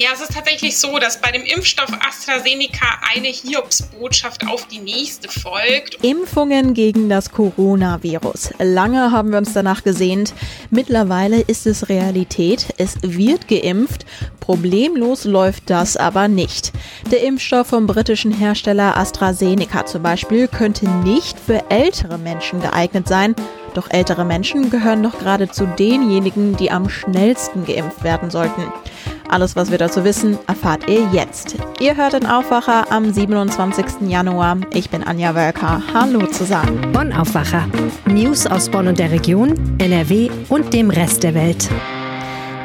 Ja, es ist tatsächlich so, dass bei dem Impfstoff AstraZeneca eine Hiobsbotschaft auf die nächste folgt. Impfungen gegen das Coronavirus. Lange haben wir uns danach gesehnt. Mittlerweile ist es Realität. Es wird geimpft. Problemlos läuft das aber nicht. Der Impfstoff vom britischen Hersteller AstraZeneca zum Beispiel könnte nicht für ältere Menschen geeignet sein. Doch ältere Menschen gehören doch gerade zu denjenigen, die am schnellsten geimpft werden sollten. Alles, was wir dazu wissen, erfahrt ihr jetzt. Ihr hört den Aufwacher am 27. Januar. Ich bin Anja Wölker. Hallo zusammen. Bonn Aufwacher. News aus Bonn und der Region, NRW und dem Rest der Welt.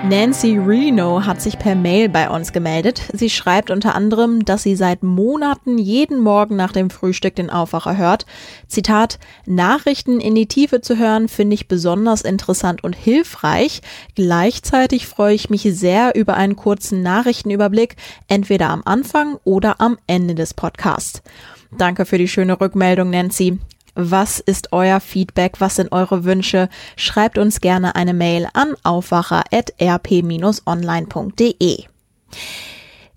Nancy Reno hat sich per Mail bei uns gemeldet. Sie schreibt unter anderem, dass sie seit Monaten jeden Morgen nach dem Frühstück den Aufwacher hört. Zitat, Nachrichten in die Tiefe zu hören, finde ich besonders interessant und hilfreich. Gleichzeitig freue ich mich sehr über einen kurzen Nachrichtenüberblick, entweder am Anfang oder am Ende des Podcasts. Danke für die schöne Rückmeldung, Nancy. Was ist euer Feedback? Was sind eure Wünsche? Schreibt uns gerne eine Mail an aufwacher.rp-online.de.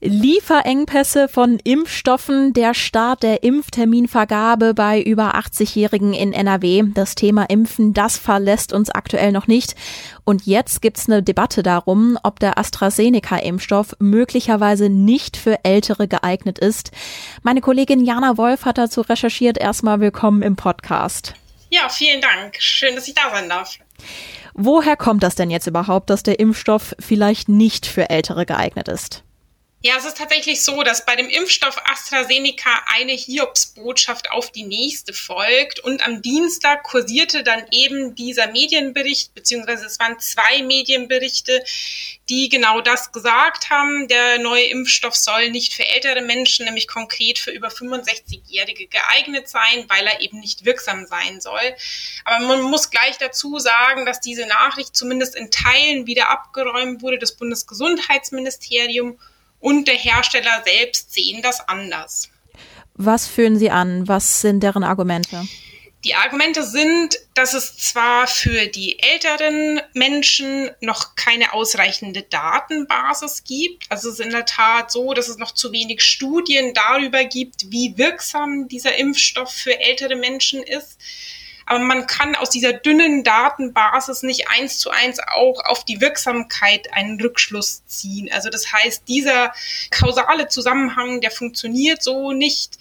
Lieferengpässe von Impfstoffen, der Start der Impfterminvergabe bei über 80-Jährigen in NRW. Das Thema Impfen, das verlässt uns aktuell noch nicht. Und jetzt gibt's eine Debatte darum, ob der AstraZeneca-Impfstoff möglicherweise nicht für Ältere geeignet ist. Meine Kollegin Jana Wolf hat dazu recherchiert. Erstmal willkommen im Podcast. Ja, vielen Dank. Schön, dass ich da sein darf. Woher kommt das denn jetzt überhaupt, dass der Impfstoff vielleicht nicht für Ältere geeignet ist? Ja, es ist tatsächlich so, dass bei dem Impfstoff AstraZeneca eine Hiobsbotschaft auf die nächste folgt. Und am Dienstag kursierte dann eben dieser Medienbericht, beziehungsweise es waren zwei Medienberichte, die genau das gesagt haben. Der neue Impfstoff soll nicht für ältere Menschen, nämlich konkret für über 65-Jährige geeignet sein, weil er eben nicht wirksam sein soll. Aber man muss gleich dazu sagen, dass diese Nachricht zumindest in Teilen wieder abgeräumt wurde. Das Bundesgesundheitsministerium und der Hersteller selbst sehen das anders. Was führen Sie an? Was sind deren Argumente? Die Argumente sind, dass es zwar für die älteren Menschen noch keine ausreichende Datenbasis gibt. Also es ist in der Tat so, dass es noch zu wenig Studien darüber gibt, wie wirksam dieser Impfstoff für ältere Menschen ist. Aber man kann aus dieser dünnen Datenbasis nicht eins zu eins auch auf die Wirksamkeit einen Rückschluss ziehen. Also das heißt, dieser kausale Zusammenhang, der funktioniert so nicht.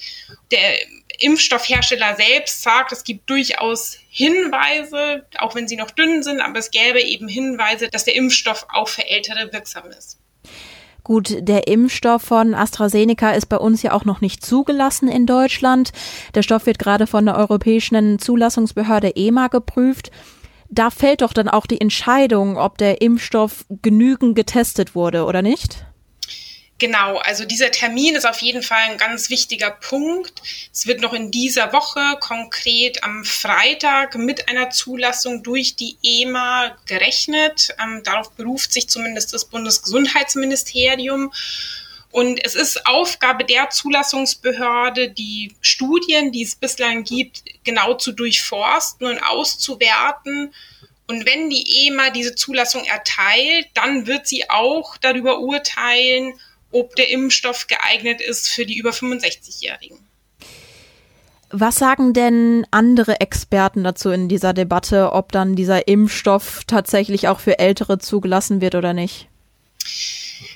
Der Impfstoffhersteller selbst sagt, es gibt durchaus Hinweise, auch wenn sie noch dünn sind, aber es gäbe eben Hinweise, dass der Impfstoff auch für Ältere wirksam ist. Gut, der Impfstoff von AstraZeneca ist bei uns ja auch noch nicht zugelassen in Deutschland. Der Stoff wird gerade von der Europäischen Zulassungsbehörde EMA geprüft. Da fällt doch dann auch die Entscheidung, ob der Impfstoff genügend getestet wurde oder nicht? Genau, also dieser Termin ist auf jeden Fall ein ganz wichtiger Punkt. Es wird noch in dieser Woche, konkret am Freitag, mit einer Zulassung durch die EMA gerechnet. Ähm, darauf beruft sich zumindest das Bundesgesundheitsministerium. Und es ist Aufgabe der Zulassungsbehörde, die Studien, die es bislang gibt, genau zu durchforsten und auszuwerten. Und wenn die EMA diese Zulassung erteilt, dann wird sie auch darüber urteilen, ob der Impfstoff geeignet ist für die über 65-Jährigen. Was sagen denn andere Experten dazu in dieser Debatte, ob dann dieser Impfstoff tatsächlich auch für Ältere zugelassen wird oder nicht?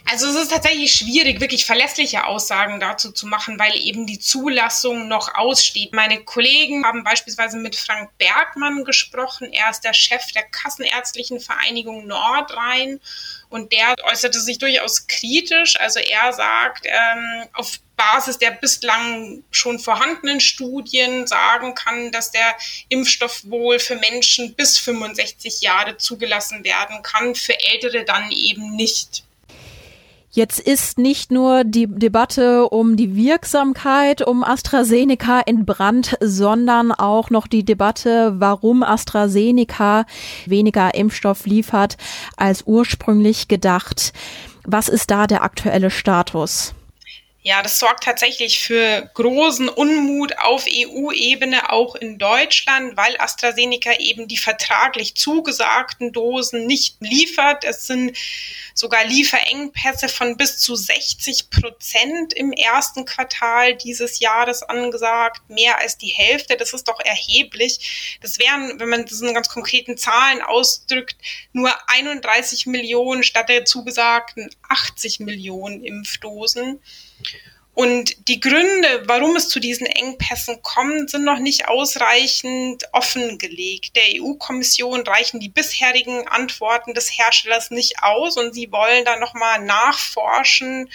Also es ist tatsächlich schwierig, wirklich verlässliche Aussagen dazu zu machen, weil eben die Zulassung noch aussteht. Meine Kollegen haben beispielsweise mit Frank Bergmann gesprochen. Er ist der Chef der Kassenärztlichen Vereinigung Nordrhein und der äußerte sich durchaus kritisch. Also er sagt, ähm, auf Basis der bislang schon vorhandenen Studien sagen kann, dass der Impfstoff wohl für Menschen bis 65 Jahre zugelassen werden kann, für Ältere dann eben nicht. Jetzt ist nicht nur die Debatte um die Wirksamkeit um AstraZeneca in Brand, sondern auch noch die Debatte, warum AstraZeneca weniger Impfstoff liefert als ursprünglich gedacht. Was ist da der aktuelle Status? Ja, das sorgt tatsächlich für großen Unmut auf EU-Ebene, auch in Deutschland, weil AstraZeneca eben die vertraglich zugesagten Dosen nicht liefert. Es sind sogar Lieferengpässe von bis zu 60 Prozent im ersten Quartal dieses Jahres angesagt, mehr als die Hälfte. Das ist doch erheblich. Das wären, wenn man das in ganz konkreten Zahlen ausdrückt, nur 31 Millionen statt der zugesagten 80 Millionen Impfdosen. Und die Gründe, warum es zu diesen Engpässen kommt, sind noch nicht ausreichend offengelegt. Der EU-Kommission reichen die bisherigen Antworten des Herstellers nicht aus und sie wollen da nochmal nachforschen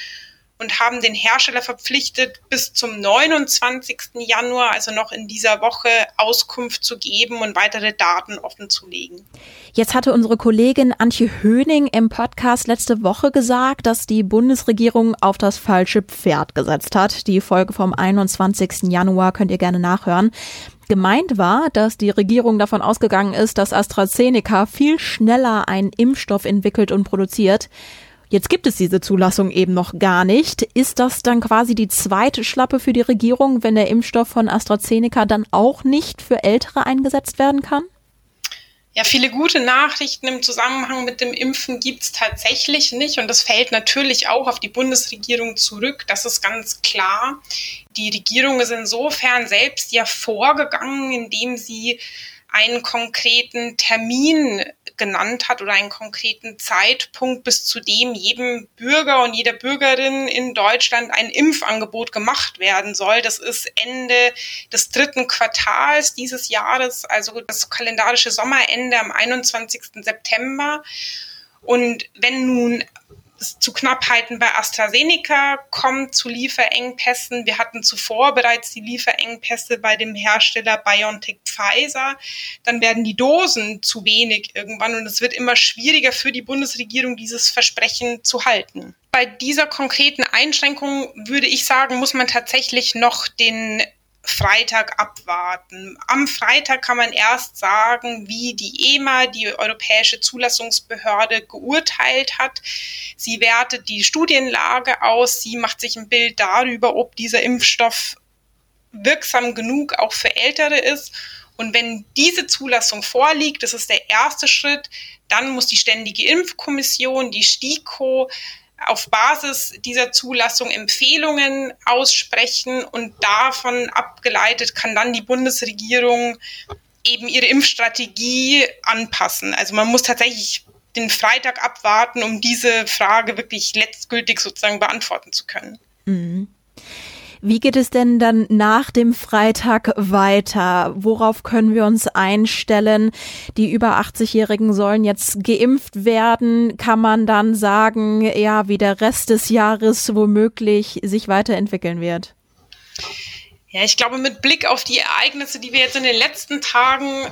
und haben den Hersteller verpflichtet, bis zum 29. Januar, also noch in dieser Woche, Auskunft zu geben und weitere Daten offenzulegen. Jetzt hatte unsere Kollegin Antje Höning im Podcast letzte Woche gesagt, dass die Bundesregierung auf das falsche Pferd gesetzt hat. Die Folge vom 21. Januar könnt ihr gerne nachhören. Gemeint war, dass die Regierung davon ausgegangen ist, dass AstraZeneca viel schneller einen Impfstoff entwickelt und produziert. Jetzt gibt es diese Zulassung eben noch gar nicht. Ist das dann quasi die zweite Schlappe für die Regierung, wenn der Impfstoff von AstraZeneca dann auch nicht für Ältere eingesetzt werden kann? Ja, viele gute Nachrichten im Zusammenhang mit dem Impfen gibt es tatsächlich nicht. Und das fällt natürlich auch auf die Bundesregierung zurück. Das ist ganz klar. Die Regierung ist insofern selbst ja vorgegangen, indem sie einen konkreten Termin genannt hat oder einen konkreten Zeitpunkt, bis zu dem jedem Bürger und jeder Bürgerin in Deutschland ein Impfangebot gemacht werden soll. Das ist Ende des dritten Quartals dieses Jahres, also das kalendarische Sommerende am 21. September. Und wenn nun zu Knappheiten bei AstraZeneca kommt, zu Lieferengpässen. Wir hatten zuvor bereits die Lieferengpässe bei dem Hersteller BioNTech Pfizer. Dann werden die Dosen zu wenig irgendwann und es wird immer schwieriger für die Bundesregierung, dieses Versprechen zu halten. Bei dieser konkreten Einschränkung würde ich sagen, muss man tatsächlich noch den Freitag abwarten. Am Freitag kann man erst sagen, wie die EMA, die Europäische Zulassungsbehörde, geurteilt hat. Sie wertet die Studienlage aus, sie macht sich ein Bild darüber, ob dieser Impfstoff wirksam genug auch für Ältere ist. Und wenn diese Zulassung vorliegt, das ist der erste Schritt, dann muss die Ständige Impfkommission, die STIKO, auf Basis dieser Zulassung Empfehlungen aussprechen und davon abgeleitet kann dann die Bundesregierung eben ihre Impfstrategie anpassen. Also man muss tatsächlich den Freitag abwarten, um diese Frage wirklich letztgültig sozusagen beantworten zu können. Mhm. Wie geht es denn dann nach dem Freitag weiter? Worauf können wir uns einstellen? Die über 80-Jährigen sollen jetzt geimpft werden. Kann man dann sagen, ja, wie der Rest des Jahres womöglich sich weiterentwickeln wird? Ja, ich glaube, mit Blick auf die Ereignisse, die wir jetzt in den letzten Tagen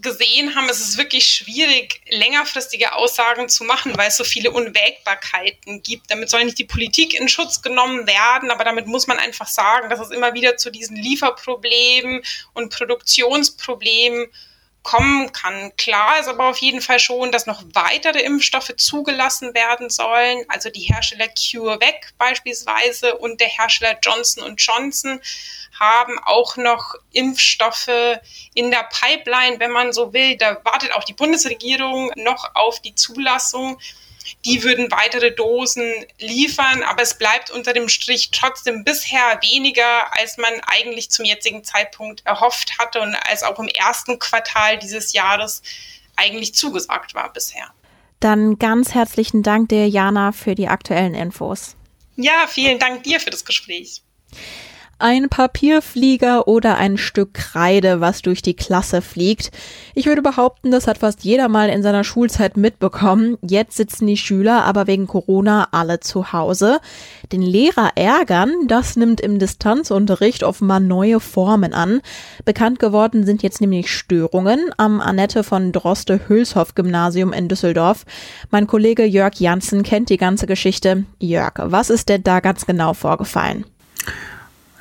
gesehen haben, ist es wirklich schwierig, längerfristige Aussagen zu machen, weil es so viele Unwägbarkeiten gibt. Damit soll nicht die Politik in Schutz genommen werden, aber damit muss man einfach sagen, dass es immer wieder zu diesen Lieferproblemen und Produktionsproblemen kommen kann. Klar ist aber auf jeden Fall schon, dass noch weitere Impfstoffe zugelassen werden sollen. Also die Hersteller CureVac beispielsweise und der Hersteller Johnson Johnson haben auch noch Impfstoffe in der Pipeline, wenn man so will. Da wartet auch die Bundesregierung noch auf die Zulassung. Die würden weitere Dosen liefern, aber es bleibt unter dem Strich trotzdem bisher weniger, als man eigentlich zum jetzigen Zeitpunkt erhofft hatte und als auch im ersten Quartal dieses Jahres eigentlich zugesagt war bisher. Dann ganz herzlichen Dank dir, Jana, für die aktuellen Infos. Ja, vielen Dank dir für das Gespräch ein Papierflieger oder ein Stück Kreide, was durch die Klasse fliegt. Ich würde behaupten, das hat fast jeder mal in seiner Schulzeit mitbekommen. Jetzt sitzen die Schüler aber wegen Corona alle zu Hause. Den Lehrer ärgern, das nimmt im Distanzunterricht offenbar neue Formen an. Bekannt geworden sind jetzt nämlich Störungen am Annette von Droste Hülshoff Gymnasium in Düsseldorf. Mein Kollege Jörg Janssen kennt die ganze Geschichte. Jörg, was ist denn da ganz genau vorgefallen?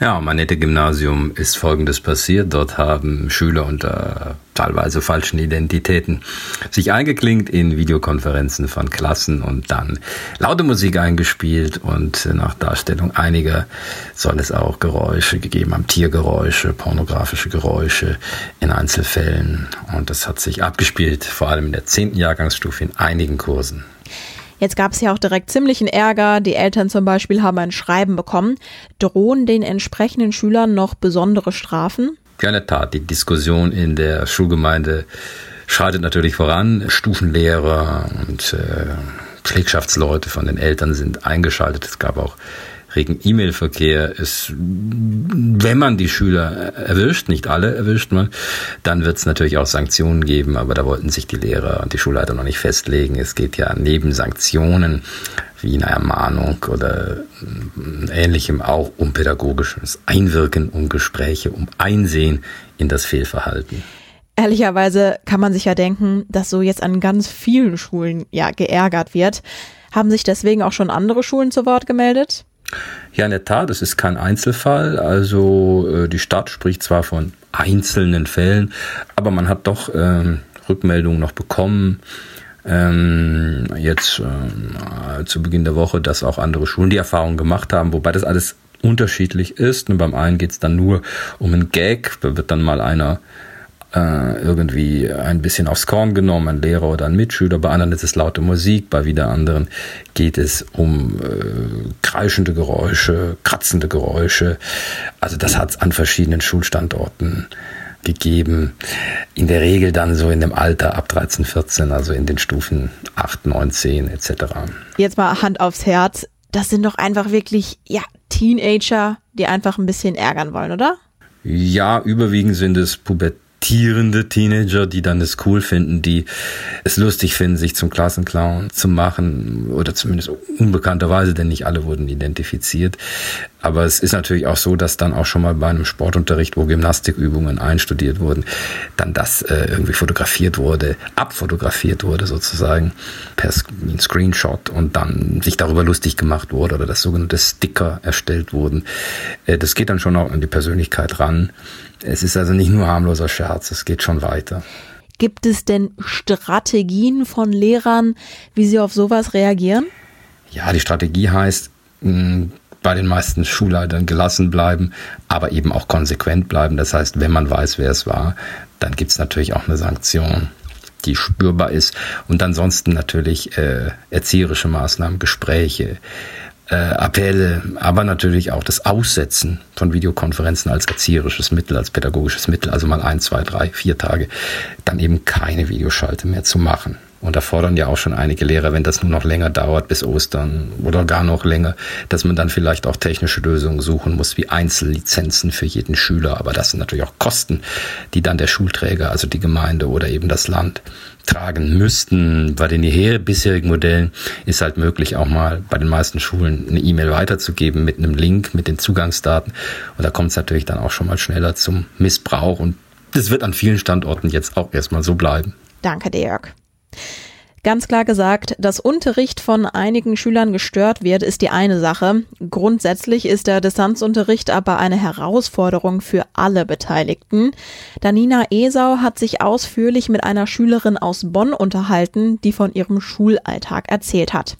Ja, am Annette-Gymnasium ist Folgendes passiert. Dort haben Schüler unter teilweise falschen Identitäten sich eingeklinkt in Videokonferenzen von Klassen und dann laute Musik eingespielt und nach Darstellung einiger soll es auch Geräusche gegeben haben, Tiergeräusche, pornografische Geräusche in Einzelfällen und das hat sich abgespielt, vor allem in der zehnten Jahrgangsstufe in einigen Kursen. Jetzt gab es ja auch direkt ziemlichen Ärger. Die Eltern zum Beispiel haben ein Schreiben bekommen. Drohen den entsprechenden Schülern noch besondere Strafen? Ja, Tat. Die Diskussion in der Schulgemeinde schreitet natürlich voran. Stufenlehrer und äh, Pflegschaftsleute von den Eltern sind eingeschaltet. Es gab auch regen E-Mail-Verkehr ist, wenn man die Schüler erwischt, nicht alle erwischt man, dann wird es natürlich auch Sanktionen geben, aber da wollten sich die Lehrer und die Schulleiter noch nicht festlegen. Es geht ja neben Sanktionen wie eine Ermahnung oder ähnlichem auch um pädagogisches Einwirken, um Gespräche, um Einsehen in das Fehlverhalten. Ehrlicherweise kann man sich ja denken, dass so jetzt an ganz vielen Schulen ja geärgert wird. Haben sich deswegen auch schon andere Schulen zu Wort gemeldet? Ja, in der Tat, es ist kein Einzelfall. Also äh, die Stadt spricht zwar von einzelnen Fällen, aber man hat doch ähm, Rückmeldungen noch bekommen. Ähm, jetzt äh, zu Beginn der Woche, dass auch andere Schulen die Erfahrung gemacht haben, wobei das alles unterschiedlich ist. Und beim einen geht es dann nur um einen Gag, da wird dann mal einer äh, irgendwie ein bisschen aufs Korn genommen, ein Lehrer oder ein Mitschüler. Bei anderen ist es laute Musik, bei wieder anderen geht es um äh, kreischende Geräusche, kratzende Geräusche. Also das hat es an verschiedenen Schulstandorten gegeben. In der Regel dann so in dem Alter ab 13, 14, also in den Stufen 8, 9, 10 etc. Jetzt mal Hand aufs Herz. Das sind doch einfach wirklich, ja, Teenager, die einfach ein bisschen ärgern wollen, oder? Ja, überwiegend sind es Pubertät pubertierende Teenager, die dann es cool finden, die es lustig finden, sich zum Klassenclown zu machen oder zumindest unbekannterweise, denn nicht alle wurden identifiziert. Aber es ist natürlich auch so, dass dann auch schon mal bei einem Sportunterricht, wo Gymnastikübungen einstudiert wurden, dann das äh, irgendwie fotografiert wurde, abfotografiert wurde sozusagen per Screenshot und dann sich darüber lustig gemacht wurde oder das sogenannte Sticker erstellt wurden. Äh, das geht dann schon auch an die Persönlichkeit ran. Es ist also nicht nur harmloser Scherz, es geht schon weiter. Gibt es denn Strategien von Lehrern, wie sie auf sowas reagieren? Ja, die Strategie heißt, bei den meisten Schulleitern gelassen bleiben, aber eben auch konsequent bleiben. Das heißt, wenn man weiß, wer es war, dann gibt es natürlich auch eine Sanktion, die spürbar ist. Und ansonsten natürlich äh, erzieherische Maßnahmen, Gespräche, äh, Appelle, aber natürlich auch das Aussetzen von Videokonferenzen als erzieherisches Mittel, als pädagogisches Mittel, also mal ein, zwei, drei, vier Tage, dann eben keine Videoschalte mehr zu machen. Und da fordern ja auch schon einige Lehrer, wenn das nur noch länger dauert bis Ostern oder gar noch länger, dass man dann vielleicht auch technische Lösungen suchen muss, wie Einzellizenzen für jeden Schüler. Aber das sind natürlich auch Kosten, die dann der Schulträger, also die Gemeinde oder eben das Land tragen müssten. Bei den bisherigen Modellen ist halt möglich, auch mal bei den meisten Schulen eine E-Mail weiterzugeben mit einem Link, mit den Zugangsdaten. Und da kommt es natürlich dann auch schon mal schneller zum Missbrauch. Und das wird an vielen Standorten jetzt auch erstmal so bleiben. Danke, Dirk. Ganz klar gesagt, dass Unterricht von einigen Schülern gestört wird, ist die eine Sache. Grundsätzlich ist der Distanzunterricht aber eine Herausforderung für alle Beteiligten. Danina Esau hat sich ausführlich mit einer Schülerin aus Bonn unterhalten, die von ihrem Schulalltag erzählt hat.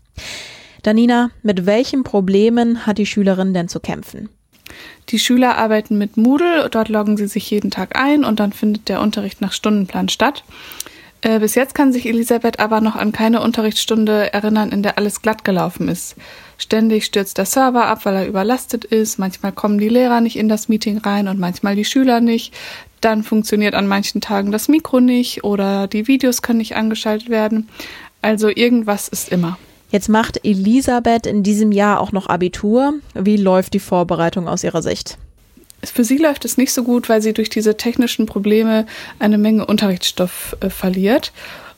Danina, mit welchen Problemen hat die Schülerin denn zu kämpfen? Die Schüler arbeiten mit Moodle, dort loggen sie sich jeden Tag ein und dann findet der Unterricht nach Stundenplan statt. Äh, bis jetzt kann sich Elisabeth aber noch an keine Unterrichtsstunde erinnern, in der alles glatt gelaufen ist. Ständig stürzt der Server ab, weil er überlastet ist. Manchmal kommen die Lehrer nicht in das Meeting rein und manchmal die Schüler nicht. Dann funktioniert an manchen Tagen das Mikro nicht oder die Videos können nicht angeschaltet werden. Also irgendwas ist immer. Jetzt macht Elisabeth in diesem Jahr auch noch Abitur. Wie läuft die Vorbereitung aus ihrer Sicht? Für sie läuft es nicht so gut, weil sie durch diese technischen Probleme eine Menge Unterrichtsstoff äh, verliert.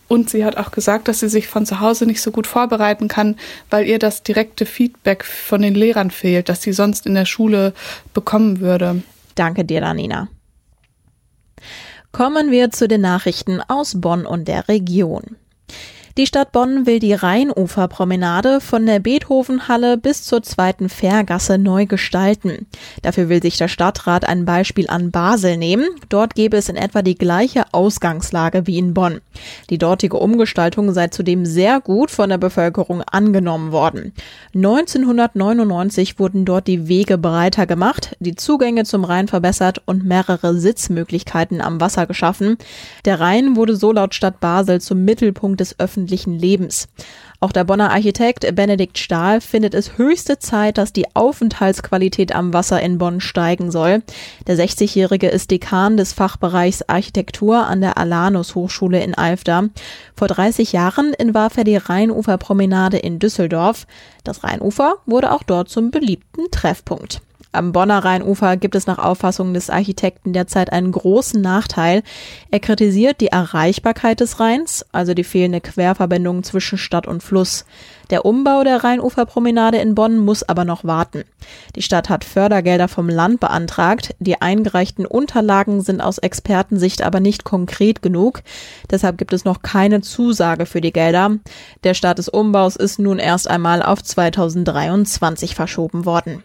Und sie hat auch gesagt, dass sie sich von zu Hause nicht so gut vorbereiten kann, weil ihr das direkte Feedback von den Lehrern fehlt, das sie sonst in der Schule bekommen würde. Danke dir, Danina. Kommen wir zu den Nachrichten aus Bonn und der Region. Die Stadt Bonn will die Rheinuferpromenade von der Beethovenhalle bis zur zweiten Fährgasse neu gestalten. Dafür will sich der Stadtrat ein Beispiel an Basel nehmen. Dort gäbe es in etwa die gleiche Ausgangslage wie in Bonn. Die dortige Umgestaltung sei zudem sehr gut von der Bevölkerung angenommen worden. 1999 wurden dort die Wege breiter gemacht, die Zugänge zum Rhein verbessert und mehrere Sitzmöglichkeiten am Wasser geschaffen. Der Rhein wurde so laut Stadt Basel zum Mittelpunkt des öffentlichen öffentlichen Lebens. Auch der Bonner Architekt Benedikt Stahl findet es höchste Zeit, dass die Aufenthaltsqualität am Wasser in Bonn steigen soll. Der 60-Jährige ist Dekan des Fachbereichs Architektur an der Alanus Hochschule in Alfter. Vor 30 Jahren entwarf er die Rheinuferpromenade in Düsseldorf. Das Rheinufer wurde auch dort zum beliebten Treffpunkt. Am Bonner Rheinufer gibt es nach Auffassung des Architekten derzeit einen großen Nachteil. Er kritisiert die Erreichbarkeit des Rheins, also die fehlende Querverbindung zwischen Stadt und Fluss. Der Umbau der Rheinuferpromenade in Bonn muss aber noch warten. Die Stadt hat Fördergelder vom Land beantragt. Die eingereichten Unterlagen sind aus Expertensicht aber nicht konkret genug. Deshalb gibt es noch keine Zusage für die Gelder. Der Start des Umbaus ist nun erst einmal auf 2023 verschoben worden.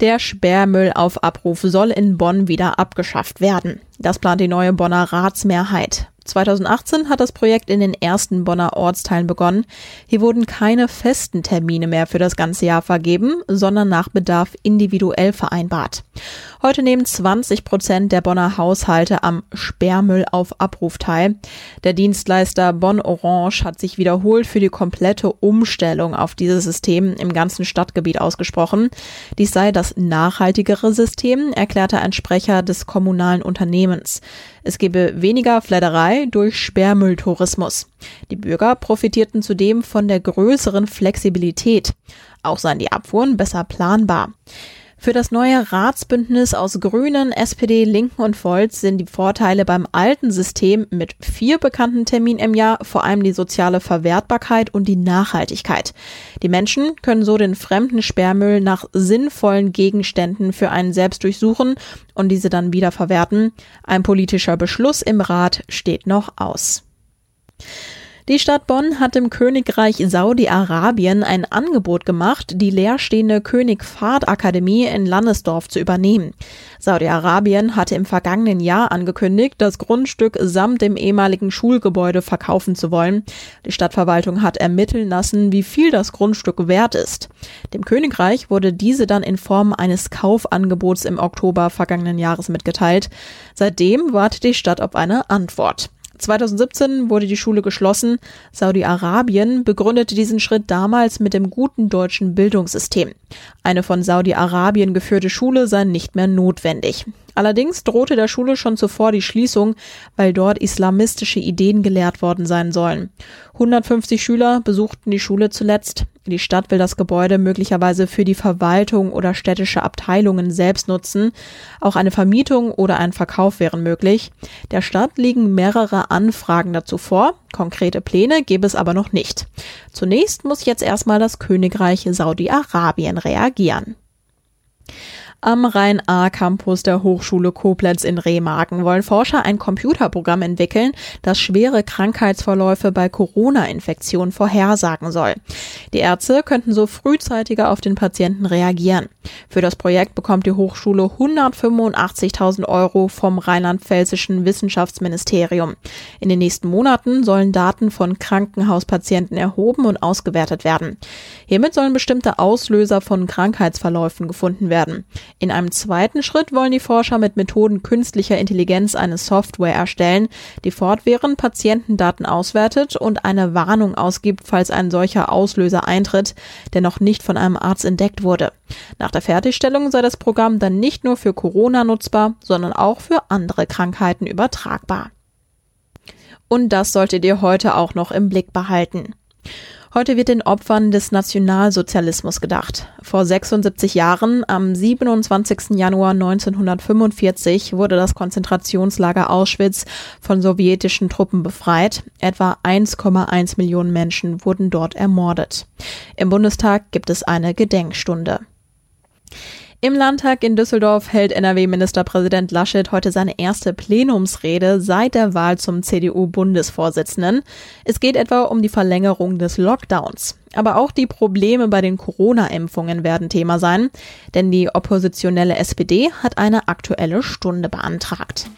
Der Sperrmüll auf Abruf soll in Bonn wieder abgeschafft werden. Das plant die neue Bonner Ratsmehrheit. 2018 hat das Projekt in den ersten Bonner Ortsteilen begonnen. Hier wurden keine festen Termine mehr für das ganze Jahr vergeben, sondern nach Bedarf individuell vereinbart. Heute nehmen 20 Prozent der Bonner Haushalte am Sperrmüll auf Abruf teil. Der Dienstleister Bonn Orange hat sich wiederholt für die komplette Umstellung auf dieses System im ganzen Stadtgebiet ausgesprochen. Dies sei das nachhaltigere System, erklärte ein Sprecher des kommunalen Unternehmens. Es gebe weniger Fledderei durch Sperrmülltourismus. Die Bürger profitierten zudem von der größeren Flexibilität. Auch seien die Abfuhren besser planbar. Für das neue Ratsbündnis aus Grünen, SPD, Linken und Volz sind die Vorteile beim alten System mit vier bekannten Terminen im Jahr vor allem die soziale Verwertbarkeit und die Nachhaltigkeit. Die Menschen können so den fremden Sperrmüll nach sinnvollen Gegenständen für einen selbst durchsuchen und diese dann wieder verwerten. Ein politischer Beschluss im Rat steht noch aus. Die Stadt Bonn hat im Königreich Saudi-Arabien ein Angebot gemacht, die leerstehende König Fahd Akademie in Landesdorf zu übernehmen. Saudi-Arabien hatte im vergangenen Jahr angekündigt, das Grundstück samt dem ehemaligen Schulgebäude verkaufen zu wollen. Die Stadtverwaltung hat ermitteln lassen, wie viel das Grundstück wert ist. Dem Königreich wurde diese dann in Form eines Kaufangebots im Oktober vergangenen Jahres mitgeteilt. Seitdem wartet die Stadt auf eine Antwort. 2017 wurde die Schule geschlossen. Saudi-Arabien begründete diesen Schritt damals mit dem guten deutschen Bildungssystem. Eine von Saudi-Arabien geführte Schule sei nicht mehr notwendig. Allerdings drohte der Schule schon zuvor die Schließung, weil dort islamistische Ideen gelehrt worden sein sollen. 150 Schüler besuchten die Schule zuletzt. Die Stadt will das Gebäude möglicherweise für die Verwaltung oder städtische Abteilungen selbst nutzen. Auch eine Vermietung oder ein Verkauf wären möglich. Der Stadt liegen mehrere Anfragen dazu vor. Konkrete Pläne gäbe es aber noch nicht. Zunächst muss jetzt erstmal das Königreich Saudi-Arabien reagieren. Am Rhein-A-Campus der Hochschule Koblenz in Remagen wollen Forscher ein Computerprogramm entwickeln, das schwere Krankheitsverläufe bei Corona-Infektionen vorhersagen soll. Die Ärzte könnten so frühzeitiger auf den Patienten reagieren. Für das Projekt bekommt die Hochschule 185.000 Euro vom rheinland-pfälzischen Wissenschaftsministerium. In den nächsten Monaten sollen Daten von Krankenhauspatienten erhoben und ausgewertet werden. Hiermit sollen bestimmte Auslöser von Krankheitsverläufen gefunden werden. In einem zweiten Schritt wollen die Forscher mit Methoden künstlicher Intelligenz eine Software erstellen, die fortwährend Patientendaten auswertet und eine Warnung ausgibt, falls ein solcher Auslöser eintritt, der noch nicht von einem Arzt entdeckt wurde. Nach der Fertigstellung sei das Programm dann nicht nur für Corona nutzbar, sondern auch für andere Krankheiten übertragbar. Und das solltet ihr heute auch noch im Blick behalten. Heute wird den Opfern des Nationalsozialismus gedacht. Vor 76 Jahren, am 27. Januar 1945, wurde das Konzentrationslager Auschwitz von sowjetischen Truppen befreit. Etwa 1,1 Millionen Menschen wurden dort ermordet. Im Bundestag gibt es eine Gedenkstunde. Im Landtag in Düsseldorf hält NRW-Ministerpräsident Laschet heute seine erste Plenumsrede seit der Wahl zum CDU-Bundesvorsitzenden. Es geht etwa um die Verlängerung des Lockdowns. Aber auch die Probleme bei den Corona-Impfungen werden Thema sein, denn die oppositionelle SPD hat eine aktuelle Stunde beantragt.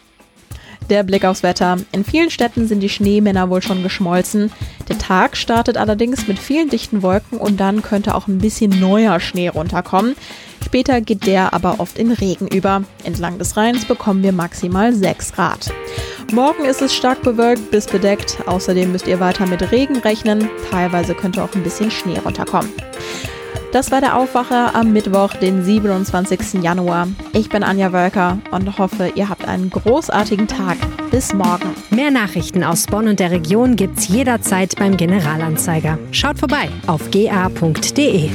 Der Blick aufs Wetter. In vielen Städten sind die Schneemänner wohl schon geschmolzen. Der Tag startet allerdings mit vielen dichten Wolken und dann könnte auch ein bisschen neuer Schnee runterkommen. Später geht der aber oft in Regen über. Entlang des Rheins bekommen wir maximal 6 Grad. Morgen ist es stark bewölkt bis bedeckt. Außerdem müsst ihr weiter mit Regen rechnen. Teilweise könnte auch ein bisschen Schnee runterkommen. Das war der Aufwacher am Mittwoch, den 27. Januar. Ich bin Anja Wölker und hoffe, ihr habt einen großartigen Tag. Bis morgen. Mehr Nachrichten aus Bonn und der Region gibt's jederzeit beim Generalanzeiger. Schaut vorbei auf ga.de.